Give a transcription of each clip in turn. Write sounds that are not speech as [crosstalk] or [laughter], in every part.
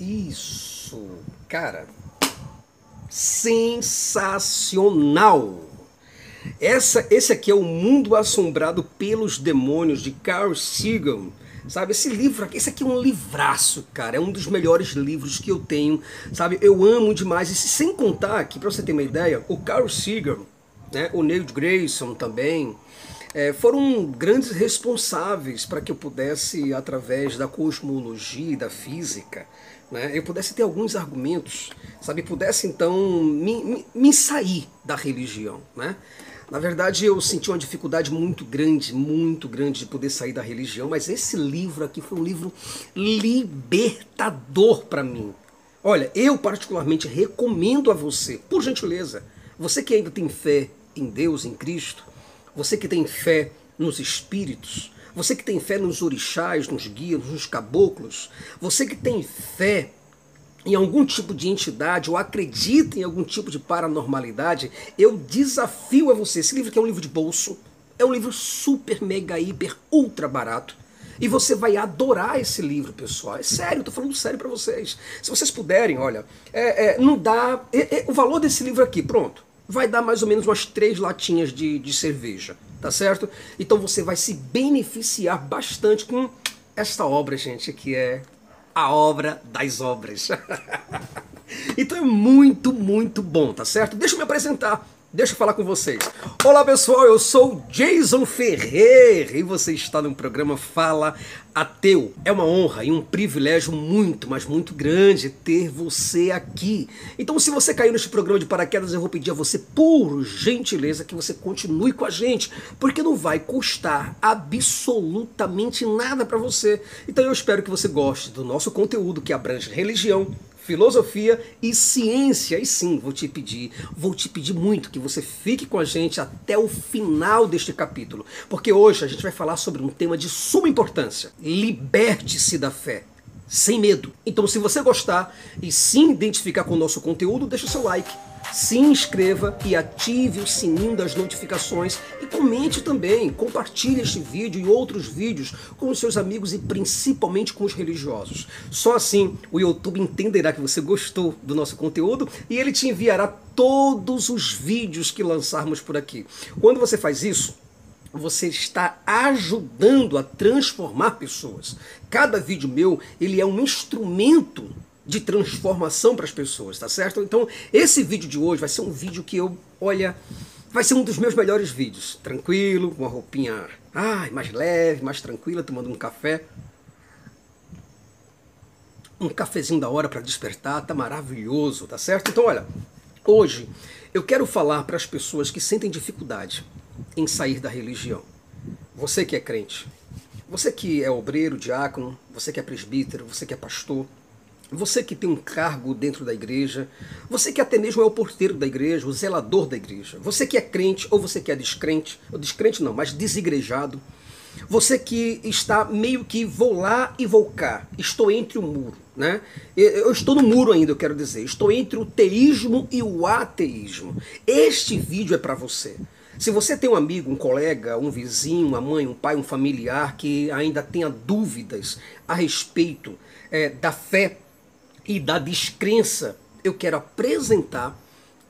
Isso, cara, sensacional. Essa, esse aqui é o Mundo Assombrado pelos Demônios de Carl Sagan. Sabe, esse livro aqui, esse aqui é um livraço, cara. É um dos melhores livros que eu tenho, sabe? Eu amo demais. E sem contar que, para você ter uma ideia, o Carl Sagan, né, o Neil Grayson também, é, foram grandes responsáveis para que eu pudesse, através da cosmologia e da física, né, eu pudesse ter alguns argumentos, sabe, pudesse então me, me, me sair da religião, né? Na verdade, eu senti uma dificuldade muito grande, muito grande de poder sair da religião, mas esse livro aqui foi um livro libertador para mim. Olha, eu particularmente recomendo a você, por gentileza, você que ainda tem fé em Deus, em Cristo, você que tem fé nos espíritos, você que tem fé nos orixás, nos guias, nos caboclos, você que tem fé em algum tipo de entidade ou acredita em algum tipo de paranormalidade, eu desafio a você. Esse livro aqui é um livro de bolso, é um livro super, mega, hiper, ultra barato. E você vai adorar esse livro, pessoal. É sério, eu tô falando sério para vocês. Se vocês puderem, olha, é, é, não dá. É, é, o valor desse livro aqui, pronto, vai dar mais ou menos umas três latinhas de, de cerveja, tá certo? Então você vai se beneficiar bastante com esta obra, gente, que é a obra das obras. [laughs] então é muito, muito bom, tá certo? Deixa eu me apresentar. Deixa eu falar com vocês. Olá pessoal, eu sou Jason Ferreira e você está no programa Fala Ateu. É uma honra e um privilégio muito, mas muito grande ter você aqui. Então, se você caiu neste programa de paraquedas, eu vou pedir a você, por gentileza, que você continue com a gente, porque não vai custar absolutamente nada para você. Então, eu espero que você goste do nosso conteúdo que abrange religião, filosofia e ciência. E sim, vou te pedir, vou te pedir muito que você fique com a gente até o final deste capítulo, porque hoje a gente vai falar sobre um tema de suma importância. Liberte-se da fé sem medo. Então, se você gostar e se identificar com o nosso conteúdo, deixa o seu like se inscreva e ative o sininho das notificações e comente também, compartilhe este vídeo e outros vídeos com os seus amigos e principalmente com os religiosos. Só assim o YouTube entenderá que você gostou do nosso conteúdo e ele te enviará todos os vídeos que lançarmos por aqui. Quando você faz isso, você está ajudando a transformar pessoas. Cada vídeo meu, ele é um instrumento de transformação para as pessoas, tá certo? Então, esse vídeo de hoje vai ser um vídeo que eu, olha, vai ser um dos meus melhores vídeos. Tranquilo, com uma roupinha ai, mais leve, mais tranquila, tomando um café. Um cafezinho da hora para despertar, tá maravilhoso, tá certo? Então, olha, hoje eu quero falar para as pessoas que sentem dificuldade em sair da religião. Você que é crente, você que é obreiro, diácono, você que é presbítero, você que é pastor, você que tem um cargo dentro da igreja, você que até mesmo é o porteiro da igreja, o zelador da igreja, você que é crente ou você que é descrente, ou descrente não, mas desigrejado, você que está meio que vou lá e vou cá, estou entre o muro, né? Eu estou no muro ainda, eu quero dizer, estou entre o teísmo e o ateísmo. Este vídeo é para você. Se você tem um amigo, um colega, um vizinho, uma mãe, um pai, um familiar que ainda tenha dúvidas a respeito é, da fé e da descrença, eu quero apresentar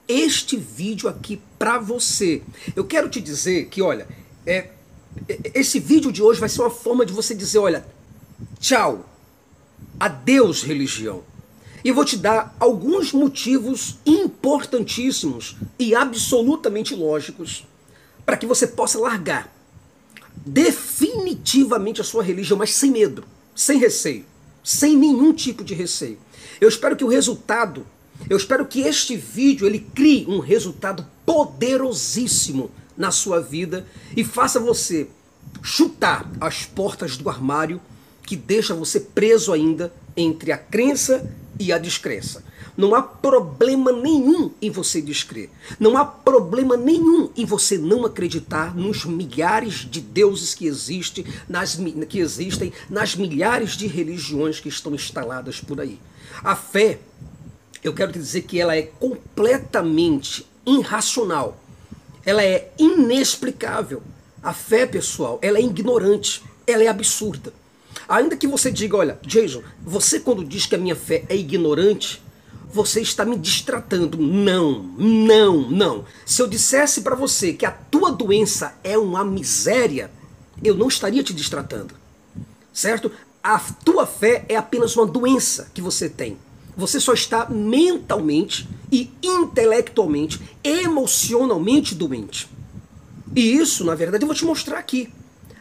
este vídeo aqui para você. Eu quero te dizer que, olha, é, é, esse vídeo de hoje vai ser uma forma de você dizer, olha, tchau, adeus religião. E vou te dar alguns motivos importantíssimos e absolutamente lógicos para que você possa largar definitivamente a sua religião, mas sem medo, sem receio, sem nenhum tipo de receio. Eu espero que o resultado, eu espero que este vídeo ele crie um resultado poderosíssimo na sua vida e faça você chutar as portas do armário que deixa você preso ainda entre a crença e a descrença. Não há problema nenhum em você descrer. Não há problema nenhum em você não acreditar nos milhares de deuses que existem, nas, que existem, nas milhares de religiões que estão instaladas por aí. A fé, eu quero dizer que ela é completamente irracional. Ela é inexplicável. A fé, pessoal, ela é ignorante, ela é absurda. Ainda que você diga, olha, Jason, você quando diz que a minha fé é ignorante, você está me distratando. Não, não, não. Se eu dissesse para você que a tua doença é uma miséria, eu não estaria te distratando. Certo? A tua fé é apenas uma doença que você tem. Você só está mentalmente e intelectualmente, emocionalmente doente. E isso, na verdade, eu vou te mostrar aqui.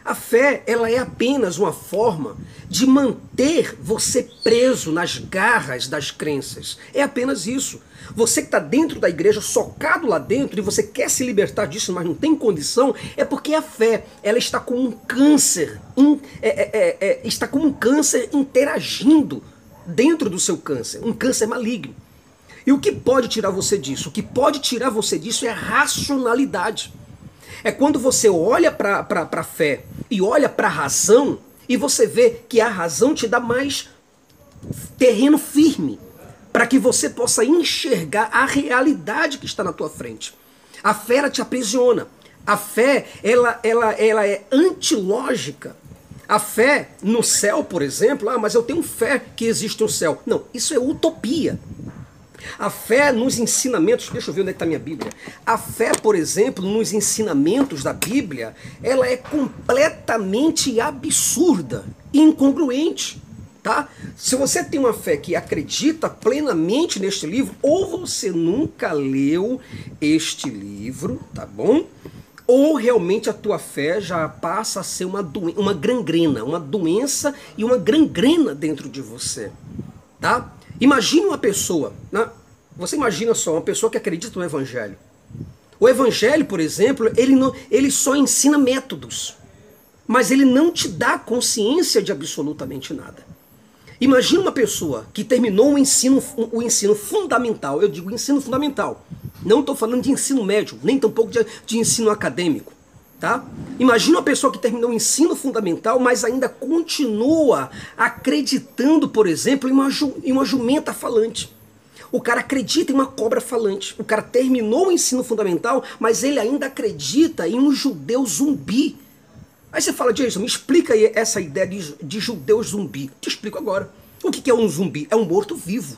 A fé, ela é apenas uma forma de manter você preso nas garras das crenças. É apenas isso. Você que está dentro da igreja, socado lá dentro, e você quer se libertar disso, mas não tem condição, é porque a fé, ela está como um câncer, in, é, é, é, é está como um câncer interagindo dentro do seu câncer, um câncer maligno. E o que pode tirar você disso? O que pode tirar você disso é a racionalidade. É quando você olha para a fé e olha para a razão e você vê que a razão te dá mais terreno firme para que você possa enxergar a realidade que está na tua frente. A fé te aprisiona. A fé ela, ela, ela é antilógica. A fé no céu, por exemplo, ah, mas eu tenho fé que existe um céu. Não, isso é utopia. A fé nos ensinamentos, deixa eu ver onde é está minha Bíblia. A fé, por exemplo, nos ensinamentos da Bíblia, ela é completamente absurda, incongruente. Tá? Se você tem uma fé que acredita plenamente neste livro, ou você nunca leu este livro, tá bom? Ou realmente a tua fé já passa a ser uma, uma gangrena, uma doença e uma gangrena dentro de você, tá? Imagine uma pessoa, né? você imagina só, uma pessoa que acredita no Evangelho. O Evangelho, por exemplo, ele, não, ele só ensina métodos, mas ele não te dá consciência de absolutamente nada. Imagina uma pessoa que terminou o ensino, o ensino fundamental, eu digo ensino fundamental, não estou falando de ensino médio, nem tampouco de, de ensino acadêmico. Tá? Imagina uma pessoa que terminou o ensino fundamental, mas ainda continua acreditando, por exemplo, em uma, em uma jumenta falante. O cara acredita em uma cobra falante. O cara terminou o ensino fundamental, mas ele ainda acredita em um judeu zumbi. Aí você fala, Jason, me explica aí essa ideia de, de judeu zumbi. Te explico agora. O que é um zumbi? É um morto-vivo.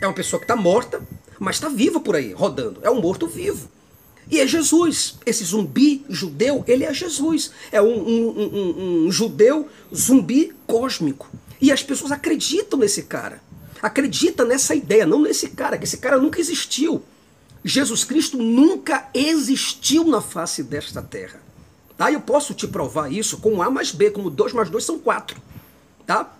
É uma pessoa que está morta, mas está viva por aí, rodando. É um morto-vivo. E é Jesus. Esse zumbi judeu, ele é Jesus. É um, um, um, um, judeu zumbi cósmico. E as pessoas acreditam nesse cara. Acreditam nessa ideia, não nesse cara, que esse cara nunca existiu. Jesus Cristo nunca existiu na face desta terra. Tá? Eu posso te provar isso com A mais B, como 2 mais 2 são 4. Tá?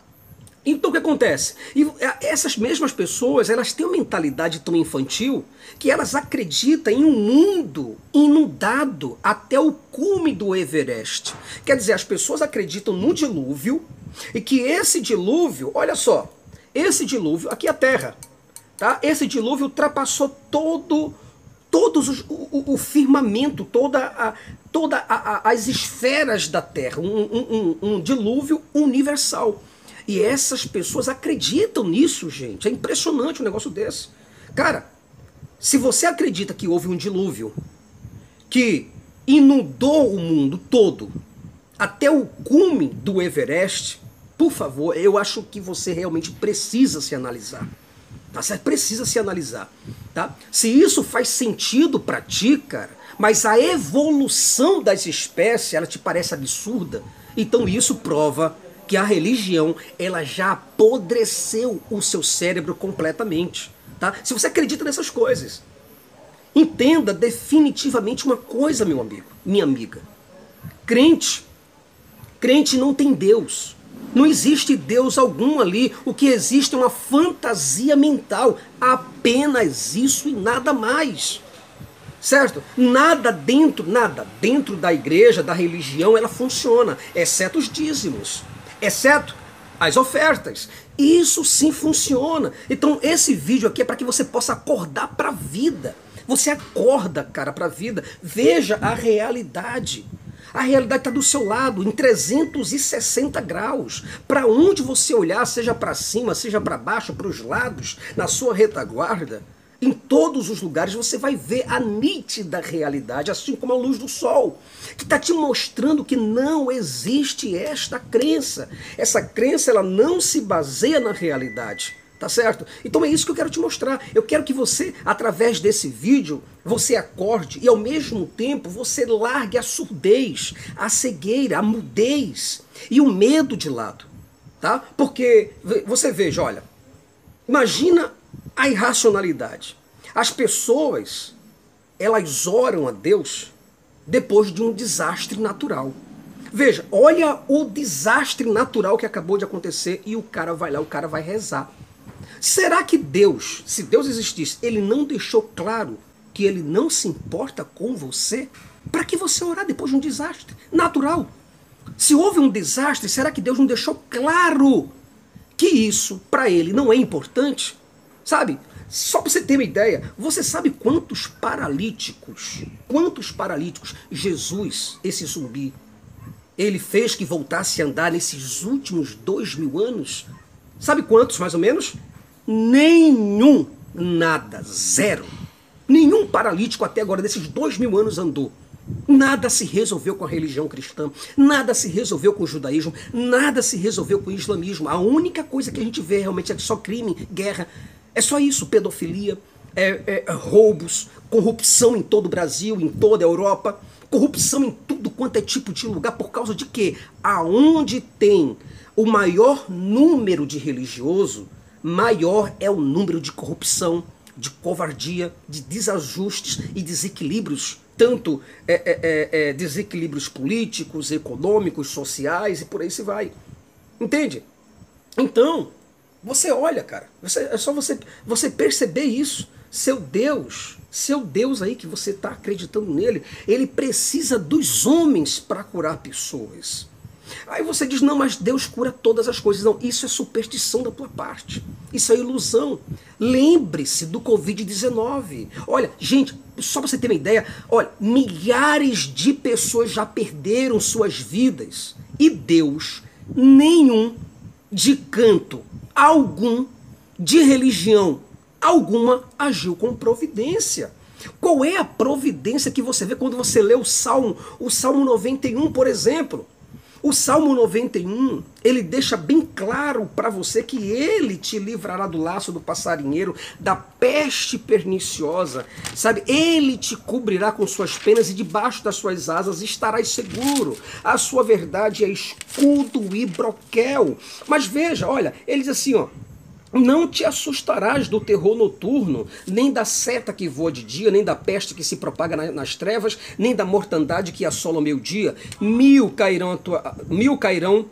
Então o que acontece? E é, essas mesmas pessoas, elas têm uma mentalidade tão infantil que elas acreditam em um mundo inundado até o cume do Everest. Quer dizer, as pessoas acreditam no dilúvio e que esse dilúvio, olha só, esse dilúvio, aqui é a Terra, tá? Esse dilúvio ultrapassou todo todos os, o, o, firmamento, toda a, toda a, a, as esferas da Terra, um, um, um, um dilúvio universal. E essas pessoas acreditam nisso, gente. É impressionante um negócio desse. Cara, se você acredita que houve um dilúvio que inundou o mundo todo até o cume do Everest, por favor, eu acho que você realmente precisa se analisar. Tá? Você precisa se analisar. Tá? Se isso faz sentido para ti, cara, mas a evolução das espécies ela te parece absurda, então isso prova que a religião ela já apodreceu o seu cérebro completamente. Tá? Se você acredita nessas coisas, entenda definitivamente uma coisa, meu amigo, minha amiga. Crente, crente não tem Deus. Não existe Deus algum ali. O que existe é uma fantasia mental. Apenas isso e nada mais. Certo? Nada dentro, nada dentro da igreja, da religião, ela funciona, exceto os dízimos exceto as ofertas. Isso sim funciona. Então esse vídeo aqui é para que você possa acordar para a vida. Você acorda, cara, para a vida. Veja a realidade. A realidade está do seu lado, em 360 graus. Para onde você olhar, seja para cima, seja para baixo, para os lados, na sua retaguarda, em todos os lugares você vai ver a nítida realidade, assim como a luz do sol, que está te mostrando que não existe esta crença. Essa crença ela não se baseia na realidade. Tá certo? Então é isso que eu quero te mostrar. Eu quero que você, através desse vídeo, você acorde e ao mesmo tempo você largue a surdez, a cegueira, a mudez e o medo de lado. Tá? Porque você veja, olha, imagina a irracionalidade. As pessoas, elas oram a Deus depois de um desastre natural. Veja, olha o desastre natural que acabou de acontecer e o cara vai lá, o cara vai rezar. Será que Deus, se Deus existisse, ele não deixou claro que ele não se importa com você? Para que você orar depois de um desastre natural? Se houve um desastre, será que Deus não deixou claro que isso para ele não é importante? Sabe? Só para você ter uma ideia, você sabe quantos paralíticos, quantos paralíticos Jesus, esse zumbi, ele fez que voltasse a andar nesses últimos dois mil anos? Sabe quantos, mais ou menos? Nenhum, nada, zero. Nenhum paralítico até agora, desses dois mil anos, andou. Nada se resolveu com a religião cristã, nada se resolveu com o judaísmo, nada se resolveu com o islamismo. A única coisa que a gente vê realmente é só crime, guerra. É só isso: pedofilia, é, é, roubos, corrupção em todo o Brasil, em toda a Europa, corrupção em tudo quanto é tipo de lugar. Por causa de quê? Aonde tem o maior número de religioso, maior é o número de corrupção, de covardia, de desajustes e desequilíbrios tanto é, é, é, é, desequilíbrios políticos, econômicos, sociais e por aí se vai. Entende? Então, você olha, cara, você, é só você, você perceber isso. Seu Deus, seu Deus aí que você está acreditando nele, ele precisa dos homens para curar pessoas. Aí você diz, não, mas Deus cura todas as coisas. Não, isso é superstição da tua parte. Isso é ilusão. Lembre-se do Covid-19. Olha, gente, só para você ter uma ideia, olha, milhares de pessoas já perderam suas vidas. E Deus, nenhum de canto algum, de religião alguma, agiu com providência. Qual é a providência que você vê quando você lê o Salmo, o Salmo 91, por exemplo? O Salmo 91, ele deixa bem claro para você que ele te livrará do laço do passarinheiro, da peste perniciosa, sabe? Ele te cobrirá com suas penas e debaixo das suas asas estarás seguro. A sua verdade é escudo e broquel. Mas veja, olha, ele diz assim, ó, não te assustarás do terror noturno, nem da seta que voa de dia, nem da peste que se propaga nas trevas, nem da mortandade que assola o meio-dia. Mil cairão, tua, mil cairão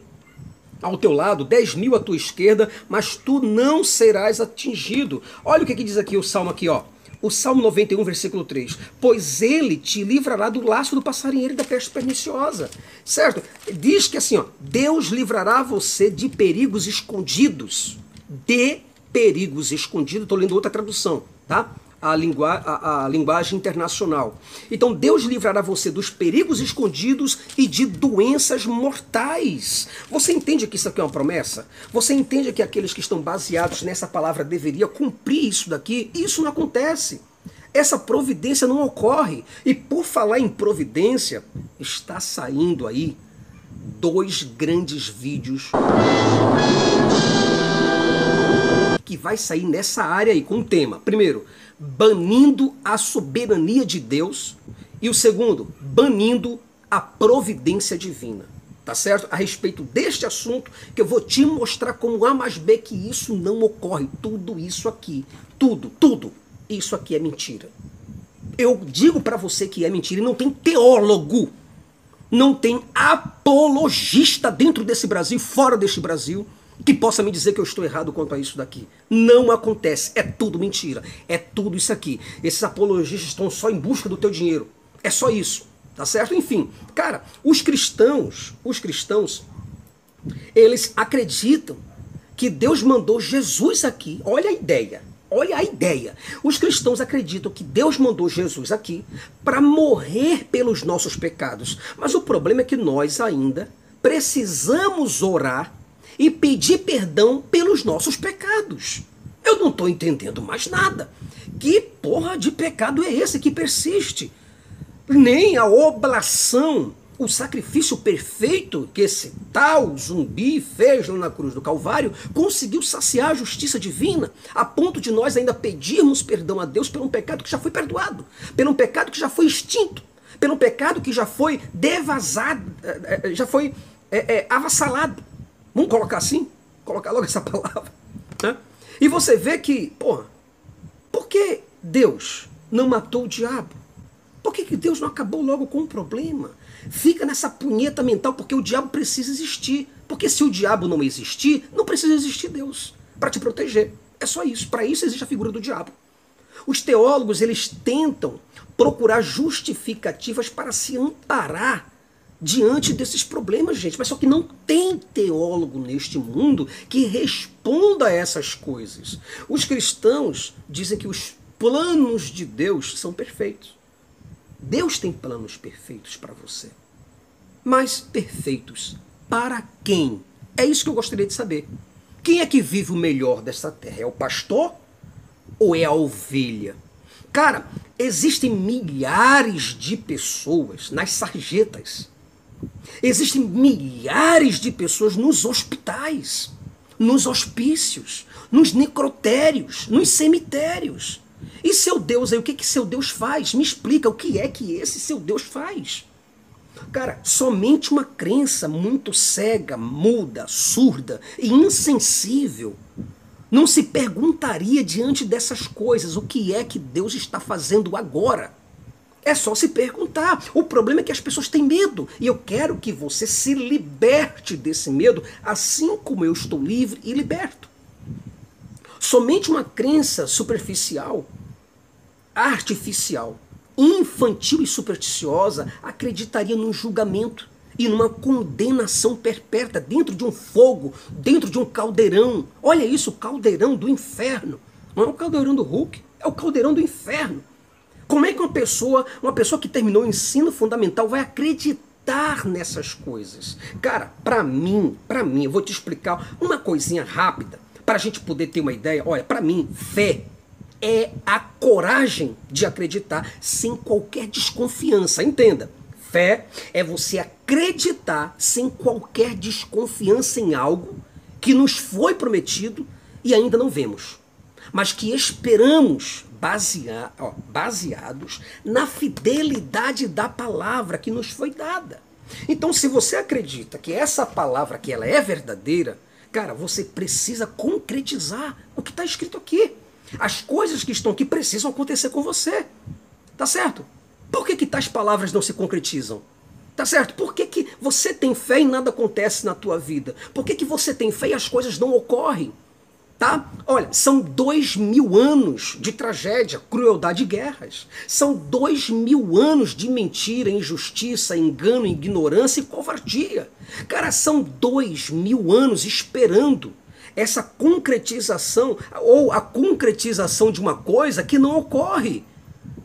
ao teu lado, dez mil à tua esquerda, mas tu não serás atingido. Olha o que, que diz aqui o salmo aqui, ó. O Salmo 91, versículo 3. Pois ele te livrará do laço do passarinheiro e da peste perniciosa. Certo? Diz que assim, ó, Deus livrará você de perigos escondidos de perigos escondidos. Estou lendo outra tradução, tá? A, lingua, a, a, linguagem internacional. Então Deus livrará você dos perigos escondidos e de doenças mortais. Você entende que isso aqui é uma promessa? Você entende que aqueles que estão baseados nessa palavra deveriam cumprir isso daqui? Isso não acontece. Essa providência não ocorre. E por falar em providência, está saindo aí dois grandes vídeos que vai sair nessa área aí com o tema. Primeiro, banindo a soberania de Deus. E o segundo, banindo a providência divina. Tá certo? A respeito deste assunto, que eu vou te mostrar como A mais B que isso não ocorre. Tudo isso aqui, tudo, tudo, isso aqui é mentira. Eu digo para você que é mentira e não tem teólogo, não tem apologista dentro desse Brasil, fora deste Brasil, que possa me dizer que eu estou errado quanto a isso daqui. Não acontece. É tudo mentira. É tudo isso aqui. Esses apologistas estão só em busca do teu dinheiro. É só isso. Tá certo? Enfim, cara, os cristãos, os cristãos, eles acreditam que Deus mandou Jesus aqui. Olha a ideia. Olha a ideia. Os cristãos acreditam que Deus mandou Jesus aqui para morrer pelos nossos pecados. Mas o problema é que nós ainda precisamos orar e pedir perdão pelos nossos pecados. Eu não estou entendendo mais nada. Que porra de pecado é esse que persiste? Nem a oblação, o sacrifício perfeito que esse tal zumbi fez lá na cruz do Calvário conseguiu saciar a justiça divina, a ponto de nós ainda pedirmos perdão a Deus por um pecado que já foi perdoado, por um pecado que já foi extinto, pelo pecado que já foi devasado, eh, eh, já foi é, é, avassalado. Vamos colocar assim? Colocar logo essa [laughs] palavra. Né? E você vê que, porra, por que Deus não matou o diabo? Por que, que Deus não acabou logo com o problema? Fica nessa punheta mental porque o diabo precisa existir. Porque se o diabo não existir, não precisa existir Deus para te proteger. É só isso. Para isso existe a figura do diabo. Os teólogos eles tentam procurar justificativas para se amparar diante desses problemas, gente. Mas só que não tem teólogo neste mundo que responda a essas coisas. Os cristãos dizem que os planos de Deus são perfeitos. Deus tem planos perfeitos para você. Mas perfeitos para quem? É isso que eu gostaria de saber. Quem é que vive o melhor dessa terra? É o pastor ou é a ovelha? Cara, existem milhares de pessoas nas sarjetas. Existem milhares de pessoas nos hospitais, nos hospícios, nos necrotérios, nos cemitérios. E seu Deus aí, o que, que seu Deus faz? Me explica o que é que esse seu Deus faz. Cara, somente uma crença muito cega, muda, surda e insensível não se perguntaria diante dessas coisas o que é que Deus está fazendo agora. É só se perguntar. O problema é que as pessoas têm medo. E eu quero que você se liberte desse medo, assim como eu estou livre e liberto. Somente uma crença superficial, artificial, infantil e supersticiosa acreditaria num julgamento e numa condenação perpétua dentro de um fogo, dentro de um caldeirão. Olha isso, o caldeirão do inferno. Não é o caldeirão do Hulk, é o caldeirão do inferno. Como é que uma pessoa, uma pessoa que terminou o ensino fundamental vai acreditar nessas coisas? Cara, para mim, para mim, eu vou te explicar uma coisinha rápida para a gente poder ter uma ideia, olha, para mim, fé é a coragem de acreditar sem qualquer desconfiança. Entenda, fé é você acreditar sem qualquer desconfiança em algo que nos foi prometido e ainda não vemos, mas que esperamos basear, ó, baseados na fidelidade da palavra que nos foi dada. Então, se você acredita que essa palavra que ela é verdadeira, Cara, você precisa concretizar o que está escrito aqui. As coisas que estão aqui precisam acontecer com você. Tá certo? Por que, que tais palavras não se concretizam? Tá certo? Por que, que você tem fé e nada acontece na tua vida? Por que, que você tem fé e as coisas não ocorrem? Tá? Olha, são dois mil anos de tragédia, crueldade e guerras. São dois mil anos de mentira, injustiça, engano, ignorância e covardia. Cara, são dois mil anos esperando essa concretização ou a concretização de uma coisa que não ocorre.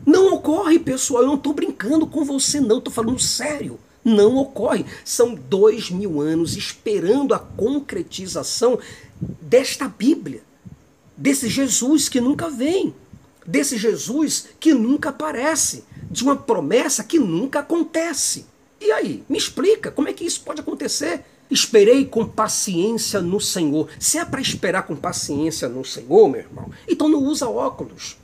Não ocorre, pessoal. Eu não estou brincando com você, não. Estou falando sério. Não ocorre. São dois mil anos esperando a concretização desta Bíblia, desse Jesus que nunca vem, desse Jesus que nunca aparece, de uma promessa que nunca acontece. E aí, me explica como é que isso pode acontecer? Esperei com paciência no Senhor. Se é para esperar com paciência no Senhor, meu irmão, então não usa óculos.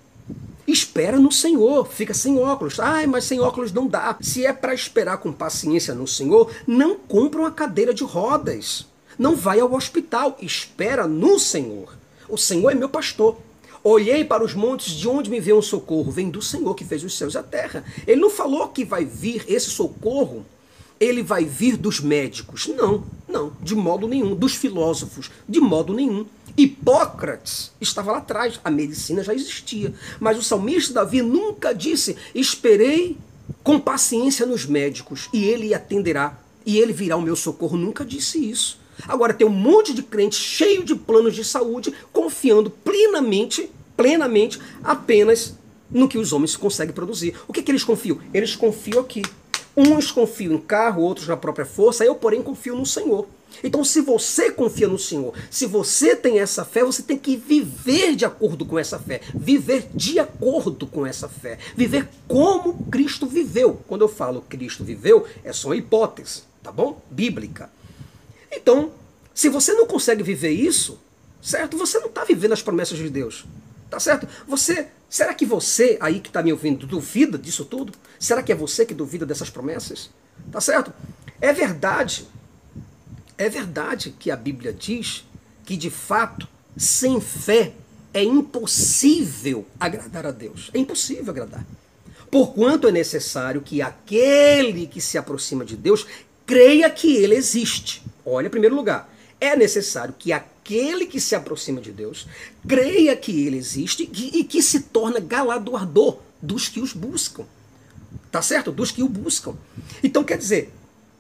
Espera no Senhor, fica sem óculos. Ai, mas sem óculos não dá. Se é para esperar com paciência no Senhor, não compra uma cadeira de rodas. Não vai ao hospital, espera no Senhor. O Senhor é meu pastor. Olhei para os montes, de onde me vem um socorro? Vem do Senhor que fez os céus e a terra. Ele não falou que vai vir esse socorro, ele vai vir dos médicos. Não, não, de modo nenhum. Dos filósofos, de modo nenhum. Hipócrates estava lá atrás, a medicina já existia. Mas o salmista Davi nunca disse: Esperei com paciência nos médicos e ele atenderá e ele virá o meu socorro. Nunca disse isso. Agora tem um monte de crente cheio de planos de saúde, confiando plenamente, plenamente apenas no que os homens conseguem produzir. O que, que eles confiam? Eles confiam aqui. Uns confiam em carro, outros na própria força, eu, porém, confio no Senhor. Então, se você confia no Senhor, se você tem essa fé, você tem que viver de acordo com essa fé, viver de acordo com essa fé, viver como Cristo viveu. Quando eu falo Cristo viveu, é só uma hipótese, tá bom? Bíblica. Então, se você não consegue viver isso, certo? Você não está vivendo as promessas de Deus, tá certo? Você, será que você aí que está me ouvindo duvida disso tudo? Será que é você que duvida dessas promessas? Tá certo? É verdade é verdade que a Bíblia diz que, de fato, sem fé é impossível agradar a Deus. É impossível agradar. Porquanto é necessário que aquele que se aproxima de Deus creia que ele existe. Olha, em primeiro lugar, é necessário que aquele que se aproxima de Deus creia que ele existe e que se torna galardoador dos que os buscam. Tá certo? Dos que o buscam. Então quer dizer,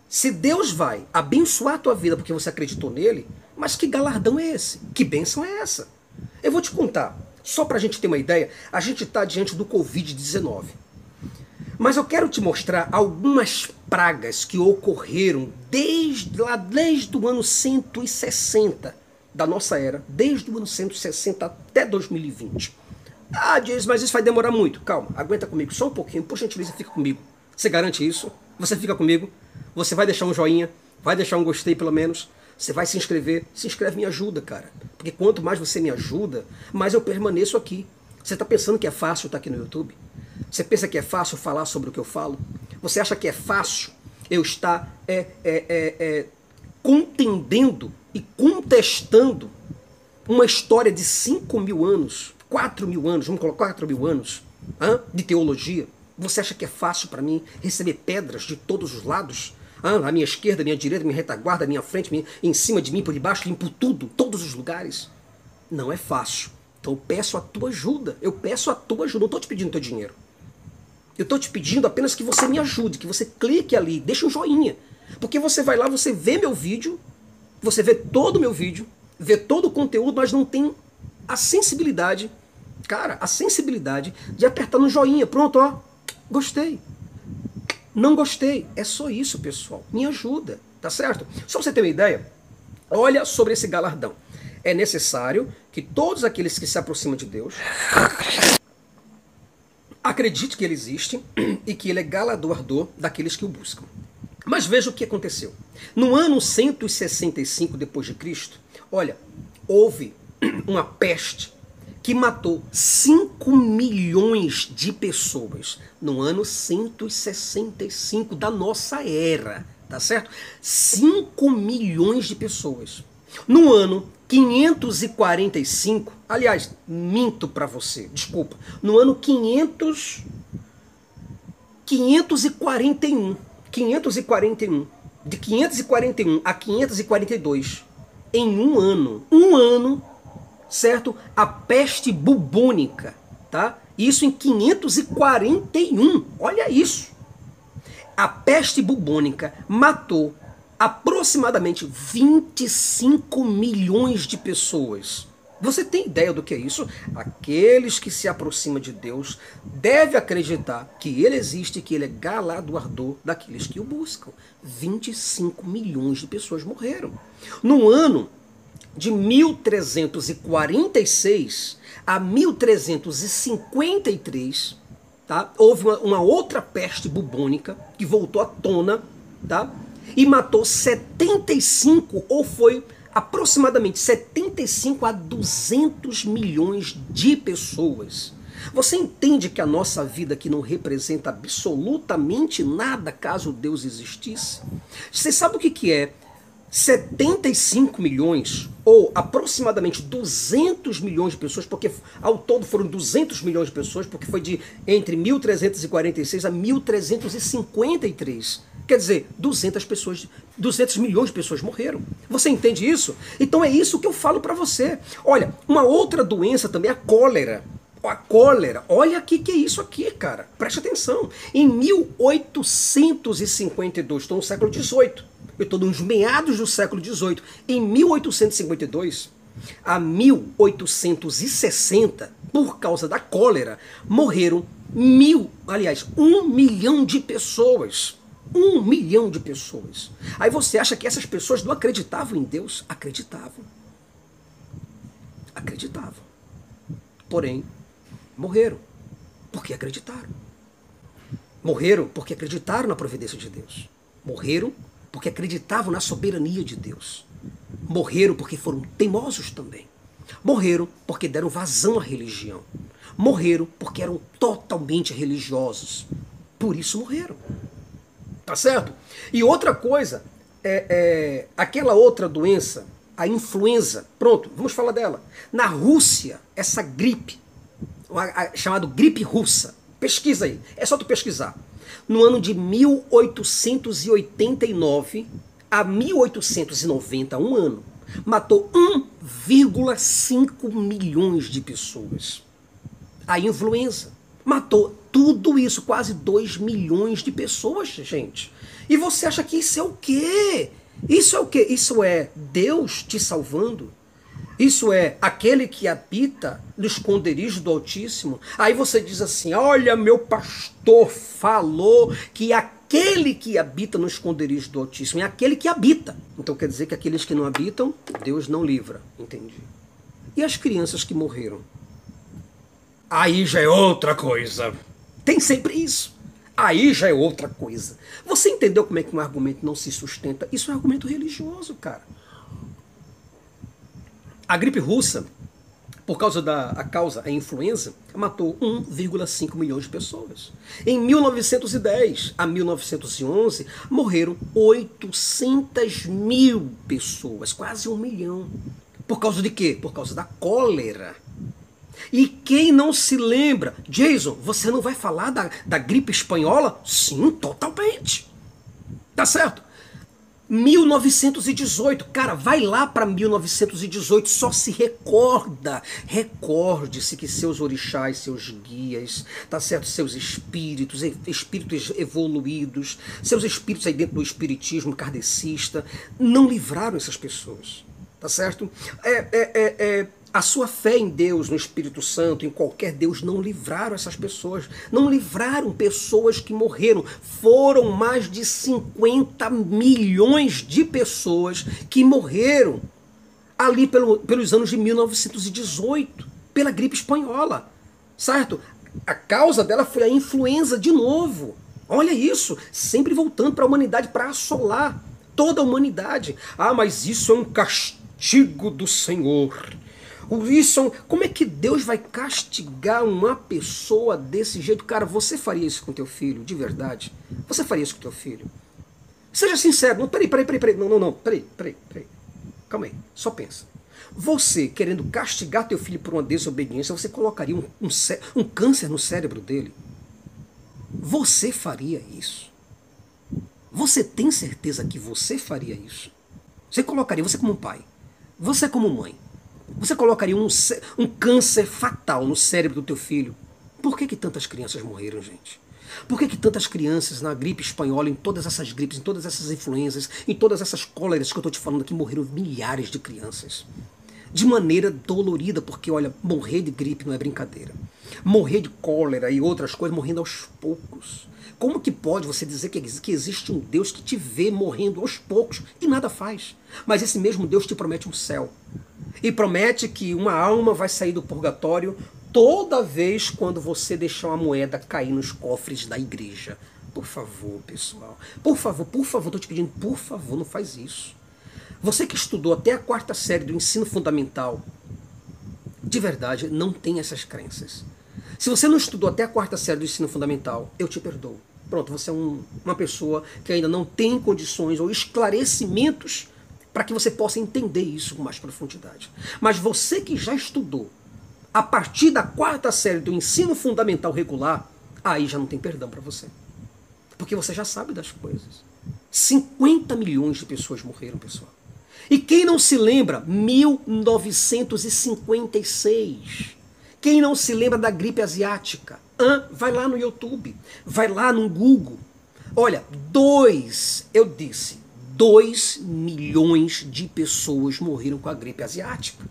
se Deus vai abençoar a tua vida porque você acreditou nele, mas que galardão é esse? Que bênção é essa? Eu vou te contar, só para a gente ter uma ideia, a gente está diante do Covid-19. Mas eu quero te mostrar algumas pragas que ocorreram desde lá, desde o ano 160 da nossa era, desde o ano 160 até 2020. Ah, diz, mas isso vai demorar muito. Calma, aguenta comigo só um pouquinho, por gentileza, fica comigo. Você garante isso? Você fica comigo? Você vai deixar um joinha, vai deixar um gostei pelo menos, você vai se inscrever. Se inscreve, me ajuda, cara. Porque quanto mais você me ajuda, mais eu permaneço aqui. Você está pensando que é fácil estar aqui no YouTube? Você pensa que é fácil falar sobre o que eu falo? Você acha que é fácil eu estar é, é, é, é contendendo e contestando uma história de 5 mil anos, 4 mil anos, vamos colocar 4 mil anos, hein, de teologia? Você acha que é fácil para mim receber pedras de todos os lados? Ah, à minha esquerda, à minha direita, à minha retaguarda, à minha frente, minha, em cima de mim, por debaixo, limpo tudo, todos os lugares. Não é fácil. Então eu peço a tua ajuda. Eu peço a tua ajuda. Não estou te pedindo teu dinheiro. Eu estou te pedindo apenas que você me ajude, que você clique ali, deixe um joinha. Porque você vai lá, você vê meu vídeo, você vê todo o meu vídeo, vê todo o conteúdo, mas não tem a sensibilidade, cara, a sensibilidade de apertar no joinha. Pronto, ó. Gostei. Não gostei. É só isso, pessoal. Me ajuda, tá certo? Só você ter uma ideia, olha sobre esse galardão. É necessário que todos aqueles que se aproximam de Deus acreditem que ele existe [clears throat] e que ele é galardoador daqueles que o buscam. Mas veja o que aconteceu. No ano 165 depois de Cristo, olha, houve [clears throat] uma peste que matou 5 milhões de pessoas no ano 165 da nossa era, tá certo? 5 milhões de pessoas. No ano 545, aliás, minto para você, desculpa. No ano 500 541, 541, de 541 a 542 em um ano, um ano certo? A peste bubônica, tá? Isso em 541. Olha isso. A peste bubônica matou aproximadamente 25 milhões de pessoas. Você tem ideia do que é isso? Aqueles que se aproximam de Deus devem acreditar que Ele existe e que Ele é galardoador daqueles que o buscam. 25 milhões de pessoas morreram. No ano de 1346 a 1353, tá? houve uma, uma, outra peste bubônica que voltou à tona tá? E matou 75, ou foi aproximadamente 75 a 200 milhões de pessoas. Você entende que a nossa vida aqui não representa absolutamente nada caso Deus existisse? Você sabe o que, que é 75 milhões, ou aproximadamente 200 milhões de pessoas, porque ao todo foram 200 milhões de pessoas, porque foi de entre 1346 a 1353. Quer dizer, 200 pessoas, 200 milhões de pessoas morreram. Você entende isso? Então é isso que eu falo para você. Olha, uma outra doença também é a cólera. A cólera, olha aqui que é isso aqui, cara. Preste atenção. Em 1852, estou no século 18 eu estou nos meados do século XVIII, em 1852 a 1860, por causa da cólera, morreram mil, aliás, um milhão de pessoas. Um milhão de pessoas. Aí você acha que essas pessoas não acreditavam em Deus? Acreditavam. Acreditavam. Porém, morreram porque acreditaram. Morreram porque acreditaram na providência de Deus. Morreram porque acreditavam na soberania de Deus. Morreram porque foram teimosos também. Morreram porque deram vazão à religião. Morreram porque eram totalmente religiosos. Por isso morreram. Tá certo? E outra coisa, é, é aquela outra doença, a influenza. Pronto, vamos falar dela. Na Rússia, essa gripe, chamada gripe russa, pesquisa aí, é só tu pesquisar. No ano de 1889 a 1890, um ano, matou 1,5 milhões de pessoas. A influenza matou tudo isso, quase 2 milhões de pessoas, gente. E você acha que isso é o quê? Isso é o quê? Isso é Deus te salvando? Isso é aquele que habita no esconderijo do Altíssimo. Aí você diz assim: Olha, meu pastor falou que aquele que habita no esconderijo do Altíssimo é aquele que habita. Então quer dizer que aqueles que não habitam, Deus não livra. Entendi. E as crianças que morreram? Aí já é outra coisa. Tem sempre isso. Aí já é outra coisa. Você entendeu como é que um argumento não se sustenta? Isso é um argumento religioso, cara. A gripe russa, por causa da a causa, a influenza, matou 1,5 milhões de pessoas. Em 1910 a 1911, morreram 800 mil pessoas, quase um milhão. Por causa de quê? Por causa da cólera. E quem não se lembra, Jason, você não vai falar da, da gripe espanhola? Sim, totalmente. Tá certo? 1918, cara, vai lá para 1918, só se recorda, recorde-se que seus orixás, seus guias, tá certo, seus espíritos, espíritos evoluídos, seus espíritos aí dentro do espiritismo kardecista, não livraram essas pessoas, tá certo? É, é, é, é a sua fé em Deus, no Espírito Santo, em qualquer Deus, não livraram essas pessoas. Não livraram pessoas que morreram. Foram mais de 50 milhões de pessoas que morreram ali pelo, pelos anos de 1918, pela gripe espanhola. Certo? A causa dela foi a influenza de novo. Olha isso, sempre voltando para a humanidade para assolar toda a humanidade. Ah, mas isso é um castigo do Senhor. Wilson, como é que Deus vai castigar uma pessoa desse jeito? Cara, você faria isso com teu filho, de verdade? Você faria isso com teu filho? Seja sincero. Não, peraí, peraí, peraí, peraí. Não, não, não. Peraí, peraí, peraí. Calma aí. Só pensa. Você, querendo castigar teu filho por uma desobediência, você colocaria um, um, um câncer no cérebro dele? Você faria isso? Você tem certeza que você faria isso? Você colocaria, você como pai, você como mãe, você colocaria um, um câncer fatal no cérebro do teu filho. Por que, que tantas crianças morreram, gente? Por que, que tantas crianças na gripe espanhola, em todas essas gripes, em todas essas influências, em todas essas cóleras que eu estou te falando aqui, morreram milhares de crianças? De maneira dolorida, porque olha, morrer de gripe não é brincadeira. Morrer de cólera e outras coisas morrendo aos poucos. Como que pode você dizer que, que existe um Deus que te vê morrendo aos poucos e nada faz? Mas esse mesmo Deus te promete um céu e promete que uma alma vai sair do purgatório toda vez quando você deixar uma moeda cair nos cofres da igreja. Por favor, pessoal. Por favor, por favor, estou te pedindo, por favor, não faz isso. Você que estudou até a quarta série do ensino fundamental, de verdade, não tem essas crenças. Se você não estudou até a quarta série do ensino fundamental, eu te perdoo. Pronto, você é um, uma pessoa que ainda não tem condições ou esclarecimentos para que você possa entender isso com mais profundidade. Mas você que já estudou a partir da quarta série do ensino fundamental regular, aí já não tem perdão para você. Porque você já sabe das coisas. 50 milhões de pessoas morreram, pessoal. E quem não se lembra? 1956. Quem não se lembra da gripe asiática? Hã? Vai lá no YouTube, vai lá no Google. Olha, dois, eu disse, 2 milhões de pessoas morreram com a gripe asiática.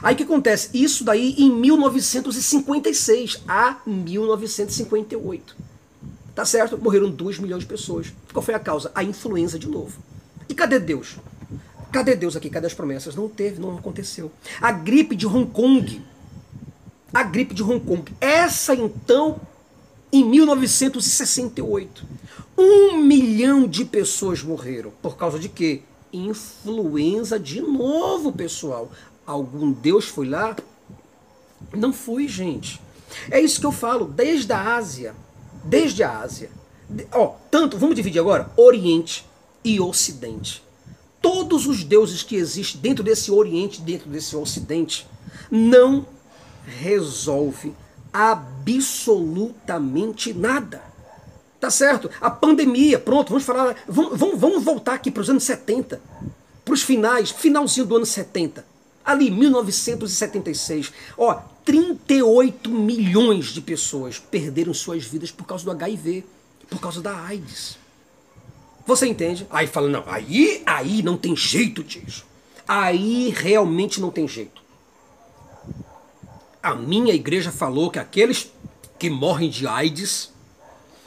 Aí o que acontece? Isso daí em 1956 a 1958. Tá certo? Morreram 2 milhões de pessoas. Qual foi a causa? A influenza de novo. E cadê Deus? Cadê Deus aqui? Cadê as promessas? Não teve, não aconteceu. A gripe de Hong Kong. A gripe de Hong Kong. Essa então, em 1968. Um milhão de pessoas morreram. Por causa de quê? Influenza de novo, pessoal. Algum Deus foi lá? Não foi, gente. É isso que eu falo, desde a Ásia. Desde a Ásia. Ó, tanto, vamos dividir agora, Oriente e Ocidente todos os deuses que existem dentro desse Oriente, dentro desse Ocidente, não resolve absolutamente nada. Tá certo? A pandemia, pronto, vamos falar. Vamos, vamos, vamos voltar aqui para os anos 70, para os finais, finalzinho do ano 70. Ali, 1976. Ó, 38 milhões de pessoas perderam suas vidas por causa do HIV, por causa da AIDS. Você entende? Aí fala, não, aí, aí não tem jeito disso. Aí realmente não tem jeito. A minha igreja falou que aqueles que morrem de AIDS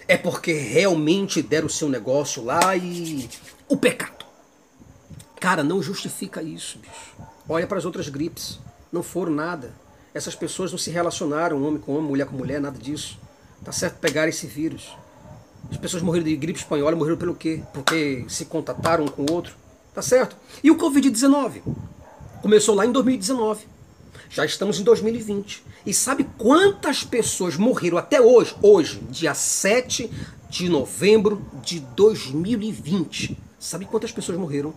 é porque realmente deram o seu negócio lá e o pecado. Cara, não justifica isso, bicho. Olha para as outras gripes. Não foram nada. Essas pessoas não se relacionaram homem com homem, mulher com mulher, nada disso. Tá certo pegar esse vírus. As pessoas morreram de gripe espanhola, morreram pelo quê? Porque se contataram um com o outro. Tá certo? E o Covid-19? Começou lá em 2019. Já estamos em 2020. E sabe quantas pessoas morreram até hoje? Hoje, dia 7 de novembro de 2020. Sabe quantas pessoas morreram?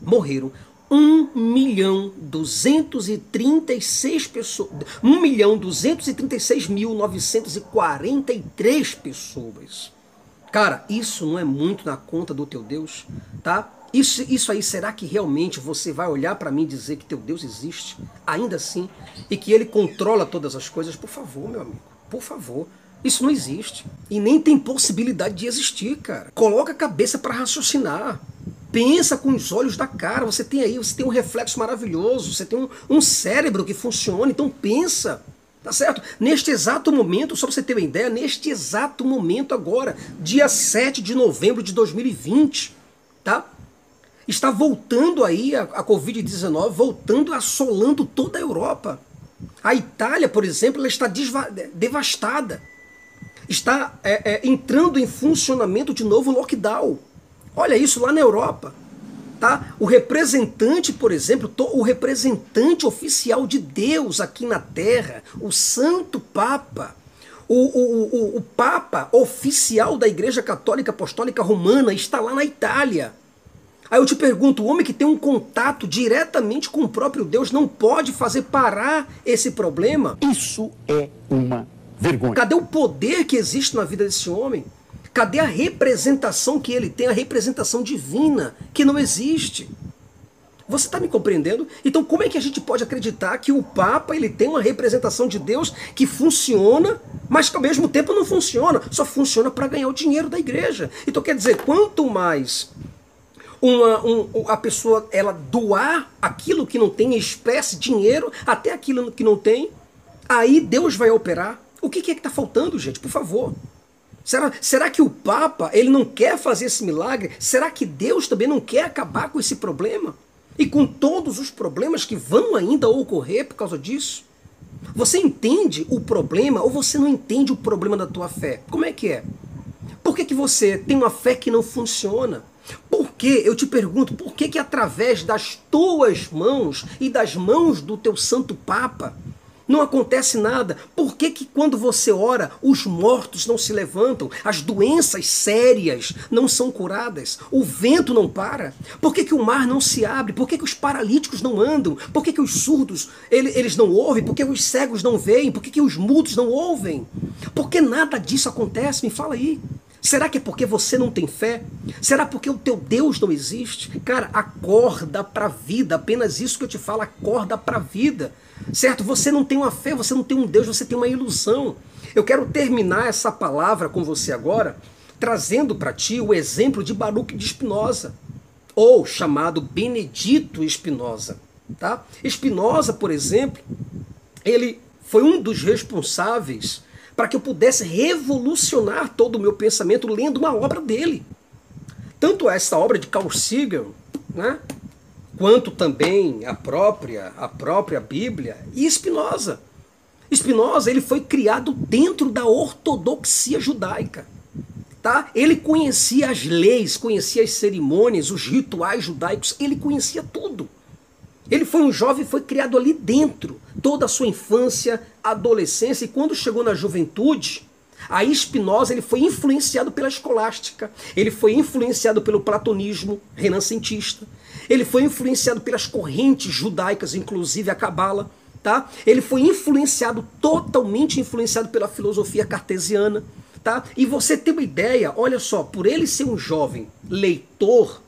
Morreram 1 milhão 236 pessoas. 1 milhão 236 mil 943 pessoas. Cara, isso não é muito na conta do teu Deus, tá? Isso, isso aí, será que realmente você vai olhar para mim e dizer que teu Deus existe, ainda assim, e que ele controla todas as coisas? Por favor, meu amigo, por favor. Isso não existe. E nem tem possibilidade de existir, cara. Coloca a cabeça para raciocinar. Pensa com os olhos da cara. Você tem aí, você tem um reflexo maravilhoso, você tem um, um cérebro que funciona, então pensa. Tá certo? Neste exato momento, só para você ter uma ideia, neste exato momento agora, dia 7 de novembro de 2020, tá? Está voltando aí a, a Covid-19, voltando assolando toda a Europa. A Itália, por exemplo, ela está devastada. Está é, é, entrando em funcionamento de novo lockdown. Olha isso lá na Europa. Tá? O representante, por exemplo, o representante oficial de Deus aqui na Terra, o Santo Papa, o, o, o, o Papa oficial da Igreja Católica Apostólica Romana está lá na Itália. Aí eu te pergunto, o homem que tem um contato diretamente com o próprio Deus não pode fazer parar esse problema? Isso é uma vergonha. Cadê o poder que existe na vida desse homem? Cadê a representação que ele tem, a representação divina, que não existe? Você está me compreendendo? Então como é que a gente pode acreditar que o Papa ele tem uma representação de Deus que funciona, mas que ao mesmo tempo não funciona, só funciona para ganhar o dinheiro da igreja? Então quer dizer, quanto mais uma, um, a pessoa ela doar aquilo que não tem, espécie, dinheiro, até aquilo que não tem, aí Deus vai operar. O que, que é que está faltando, gente? Por favor. Será, será que o Papa ele não quer fazer esse milagre? Será que Deus também não quer acabar com esse problema? E com todos os problemas que vão ainda ocorrer por causa disso? Você entende o problema ou você não entende o problema da tua fé? Como é que é? Por que, que você tem uma fé que não funciona? Por que, eu te pergunto, por que que através das tuas mãos e das mãos do teu santo Papa, não acontece nada. Por que, que quando você ora, os mortos não se levantam? As doenças sérias não são curadas? O vento não para? Por que, que o mar não se abre? Por que, que os paralíticos não andam? Por que, que os surdos eles não ouvem? Por que os cegos não veem? Por que, que os mudos não ouvem? Por que nada disso acontece? Me fala aí. Será que é porque você não tem fé? Será porque o teu Deus não existe? Cara, acorda para a vida, apenas isso que eu te falo, acorda para a vida. Certo? Você não tem uma fé, você não tem um Deus, você tem uma ilusão. Eu quero terminar essa palavra com você agora, trazendo para ti o exemplo de Baruch de Spinoza, ou chamado Benedito Spinoza. Tá? Spinoza, por exemplo, ele foi um dos responsáveis para que eu pudesse revolucionar todo o meu pensamento lendo uma obra dele. Tanto essa obra de Carl Sagan, né, quanto também a própria, a própria Bíblia e Spinoza. Spinoza ele foi criado dentro da ortodoxia judaica. Tá? Ele conhecia as leis, conhecia as cerimônias, os rituais judaicos, ele conhecia tudo. Ele foi um jovem, foi criado ali dentro, toda a sua infância, adolescência, e quando chegou na juventude, Aí Spinoza ele foi influenciado pela escolástica, ele foi influenciado pelo platonismo renascentista, ele foi influenciado pelas correntes judaicas, inclusive a Cabala, tá? Ele foi influenciado, totalmente influenciado pela filosofia cartesiana, tá? E você tem uma ideia, olha só, por ele ser um jovem leitor,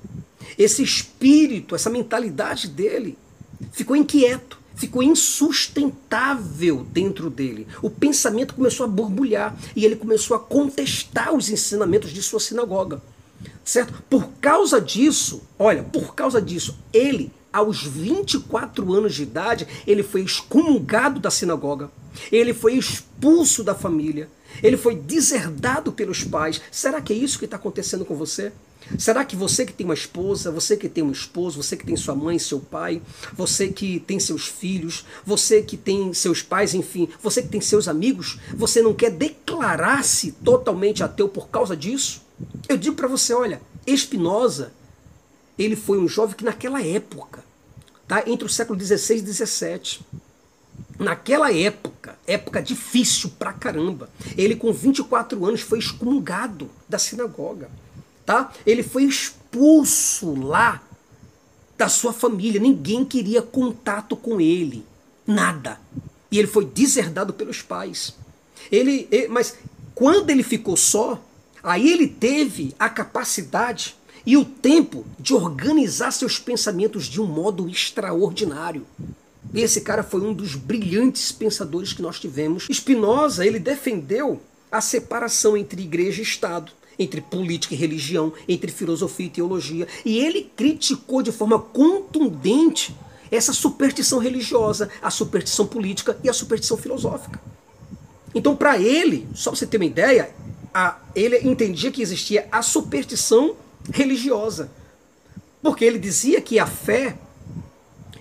esse espírito, essa mentalidade dele ficou inquieto ficou insustentável dentro dele. O pensamento começou a borbulhar e ele começou a contestar os ensinamentos de sua sinagoga. Certo? Por causa disso, olha, por causa disso, ele, aos 24 anos de idade, ele foi excomungado da sinagoga. Ele foi expulso da família. Ele foi deserdado pelos pais. Será que é isso que está acontecendo com você? Será que você que tem uma esposa, você que tem um esposo, você que tem sua mãe, seu pai, você que tem seus filhos, você que tem seus pais, enfim, você que tem seus amigos, você não quer declarar-se totalmente ateu por causa disso? Eu digo para você, olha, Espinosa, ele foi um jovem que naquela época, tá, entre o século 16 e 17, Naquela época, época difícil pra caramba, ele com 24 anos foi excomungado da sinagoga tá? Ele foi expulso lá da sua família. Ninguém queria contato com ele. Nada. E ele foi deserdado pelos pais. Ele, mas quando ele ficou só, aí ele teve a capacidade e o tempo de organizar seus pensamentos de um modo extraordinário. Esse cara foi um dos brilhantes pensadores que nós tivemos. Spinoza, ele defendeu a separação entre igreja e Estado entre política e religião, entre filosofia e teologia. E ele criticou de forma contundente essa superstição religiosa, a superstição política e a superstição filosófica. Então, para ele, só para você ter uma ideia, a, ele entendia que existia a superstição religiosa. Porque ele dizia que a fé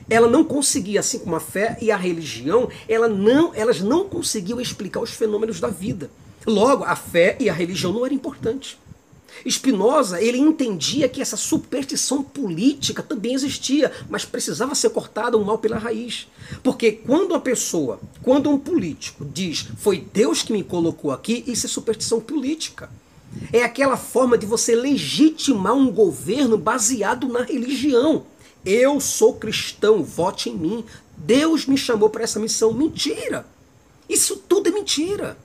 ela não conseguia, assim como a fé e a religião, ela não, elas não conseguiam explicar os fenômenos da vida. Logo, a fé e a religião não eram importantes. Spinoza, ele entendia que essa superstição política também existia, mas precisava ser cortada um mal pela raiz. Porque quando a pessoa, quando um político diz, foi Deus que me colocou aqui, isso é superstição política. É aquela forma de você legitimar um governo baseado na religião. Eu sou cristão, vote em mim. Deus me chamou para essa missão. Mentira! Isso tudo é mentira.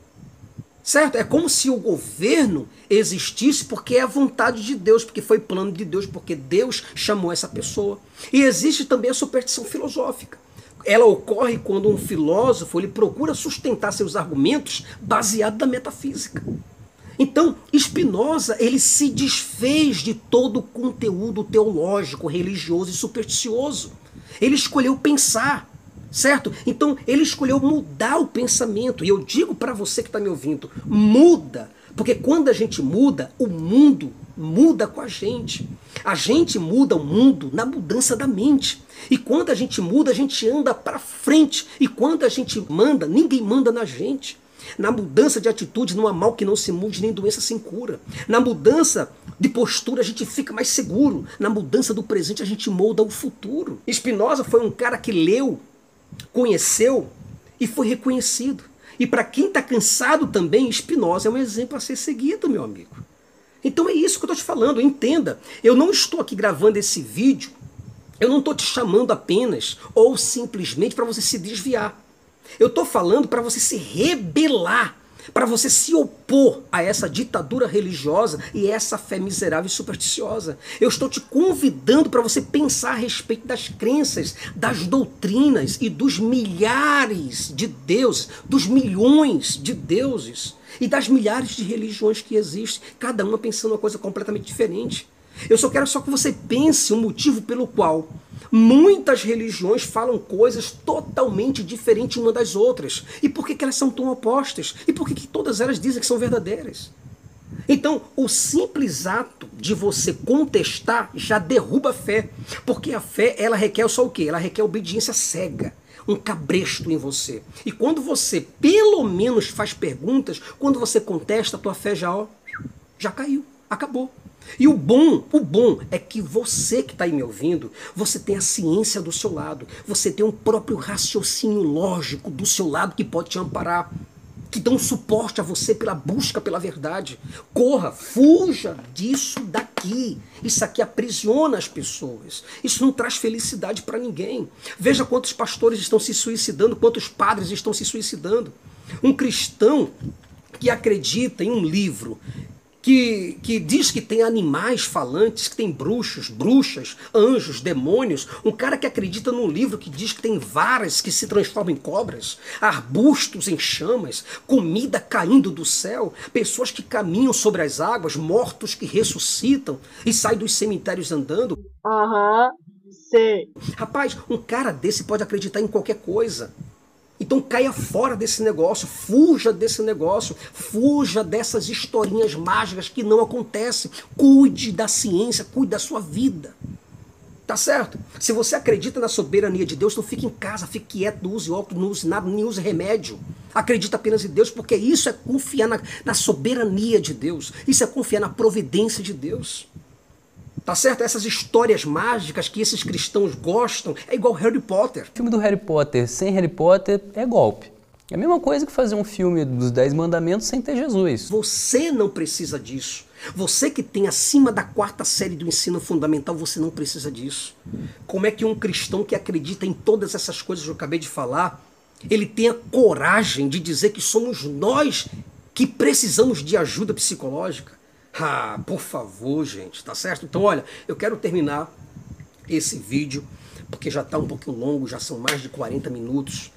Certo? É como se o governo existisse porque é a vontade de Deus, porque foi plano de Deus, porque Deus chamou essa pessoa. E existe também a superstição filosófica. Ela ocorre quando um filósofo ele procura sustentar seus argumentos baseado na metafísica. Então, Spinoza ele se desfez de todo o conteúdo teológico, religioso e supersticioso. Ele escolheu pensar, certo? Então ele escolheu mudar o pensamento. E eu digo para você que está me ouvindo: muda. Porque quando a gente muda, o mundo muda com a gente. A gente muda o mundo na mudança da mente. E quando a gente muda, a gente anda para frente. E quando a gente manda, ninguém manda na gente. Na mudança de atitude não há mal que não se mude, nem doença sem cura. Na mudança de postura a gente fica mais seguro. Na mudança do presente a gente molda o futuro. Spinoza foi um cara que leu conheceu e foi reconhecido. E para quem está cansado também, Spinoza é um exemplo a ser seguido, meu amigo. Então é isso que eu estou te falando, entenda. Eu não estou aqui gravando esse vídeo, eu não estou te chamando apenas ou simplesmente para você se desviar. Eu estou falando para você se rebelar para você se opor a essa ditadura religiosa e essa fé miserável e supersticiosa. Eu estou te convidando para você pensar a respeito das crenças, das doutrinas e dos milhares de deuses, dos milhões de deuses e das milhares de religiões que existem, cada uma pensando uma coisa completamente diferente. Eu só quero só que você pense o motivo pelo qual Muitas religiões falam coisas totalmente diferentes uma das outras. E por que, que elas são tão opostas? E por que, que todas elas dizem que são verdadeiras? Então, o simples ato de você contestar já derruba a fé. Porque a fé, ela requer só o quê? Ela requer obediência cega. Um cabresto em você. E quando você, pelo menos, faz perguntas, quando você contesta, a tua fé já, ó, já caiu. Acabou. E o bom, o bom é que você que está aí me ouvindo, você tem a ciência do seu lado, você tem um próprio raciocínio lógico do seu lado que pode te amparar, que dão suporte a você pela busca pela verdade. Corra, fuja disso daqui. Isso aqui aprisiona as pessoas. Isso não traz felicidade para ninguém. Veja quantos pastores estão se suicidando, quantos padres estão se suicidando. Um cristão que acredita em um livro que, que diz que tem animais falantes, que tem bruxos, bruxas, anjos, demônios. Um cara que acredita num livro que diz que tem varas que se transformam em cobras, arbustos em chamas, comida caindo do céu, pessoas que caminham sobre as águas, mortos que ressuscitam e saem dos cemitérios andando. Aham, uhum, sei. Rapaz, um cara desse pode acreditar em qualquer coisa. Então caia fora desse negócio, fuja desse negócio, fuja dessas historinhas mágicas que não acontecem. Cuide da ciência, cuide da sua vida. Tá certo? Se você acredita na soberania de Deus, não fique em casa, fique quieto, não use óculos, não use nada, nem use remédio. Acredita apenas em Deus, porque isso é confiar na, na soberania de Deus. Isso é confiar na providência de Deus. Tá certo? Essas histórias mágicas que esses cristãos gostam é igual Harry Potter. O filme do Harry Potter sem Harry Potter é golpe. É a mesma coisa que fazer um filme dos Dez Mandamentos sem ter Jesus. Você não precisa disso. Você que tem acima da quarta série do ensino fundamental, você não precisa disso. Como é que um cristão que acredita em todas essas coisas que eu acabei de falar, ele tem a coragem de dizer que somos nós que precisamos de ajuda psicológica? Ah, por favor, gente, tá certo? Então, olha, eu quero terminar esse vídeo, porque já está um pouquinho longo, já são mais de 40 minutos.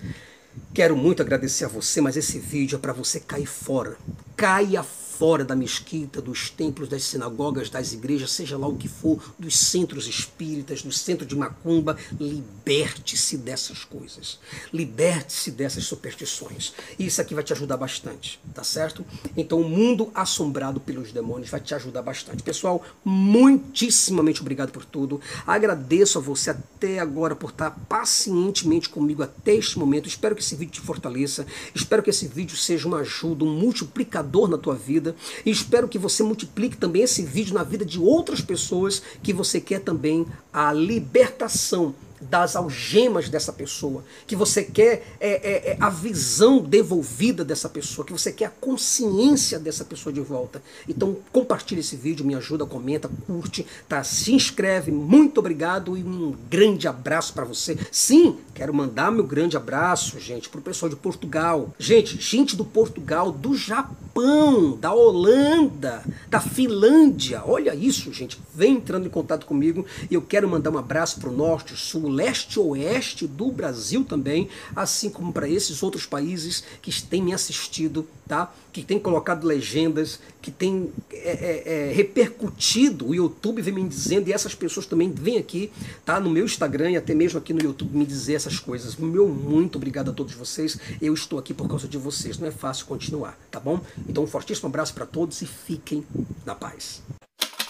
Quero muito agradecer a você, mas esse vídeo é para você cair fora. Caia fora fora da mesquita, dos templos, das sinagogas, das igrejas, seja lá o que for, dos centros espíritas, do centro de macumba, liberte-se dessas coisas. Liberte-se dessas superstições. Isso aqui vai te ajudar bastante, tá certo? Então, o mundo assombrado pelos demônios vai te ajudar bastante. Pessoal, muitíssimamente obrigado por tudo. Agradeço a você até agora por estar pacientemente comigo até este momento. Espero que esse vídeo te fortaleça. Espero que esse vídeo seja uma ajuda, um multiplicador na tua vida vida. E espero que você multiplique também esse vídeo na vida de outras pessoas que você quer também a libertação das algemas dessa pessoa, que você quer é, é, é, a visão devolvida dessa pessoa, que você quer a consciência dessa pessoa de volta. Então compartilhe esse vídeo, me ajuda, comenta, curte, tá? Se inscreve. Muito obrigado e um grande abraço para você. Sim, quero mandar meu grande abraço, gente, pro pessoal de Portugal. Gente, gente do Portugal, do Japão, da Holanda, da Finlândia. Olha isso, gente. Vem entrando em contato comigo e eu quero mandar um abraço pro norte, sul, leste-oeste do Brasil também, assim como para esses outros países que têm me assistido, tá? que têm colocado legendas, que têm é, é, é, repercutido, o YouTube vem me dizendo, e essas pessoas também vêm aqui, tá? no meu Instagram e até mesmo aqui no YouTube me dizer essas coisas. Meu muito obrigado a todos vocês, eu estou aqui por causa de vocês, não é fácil continuar, tá bom? Então um fortíssimo abraço para todos e fiquem na paz.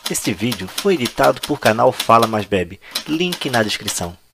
Este vídeo foi editado por canal Fala Mais Bebe, link na descrição.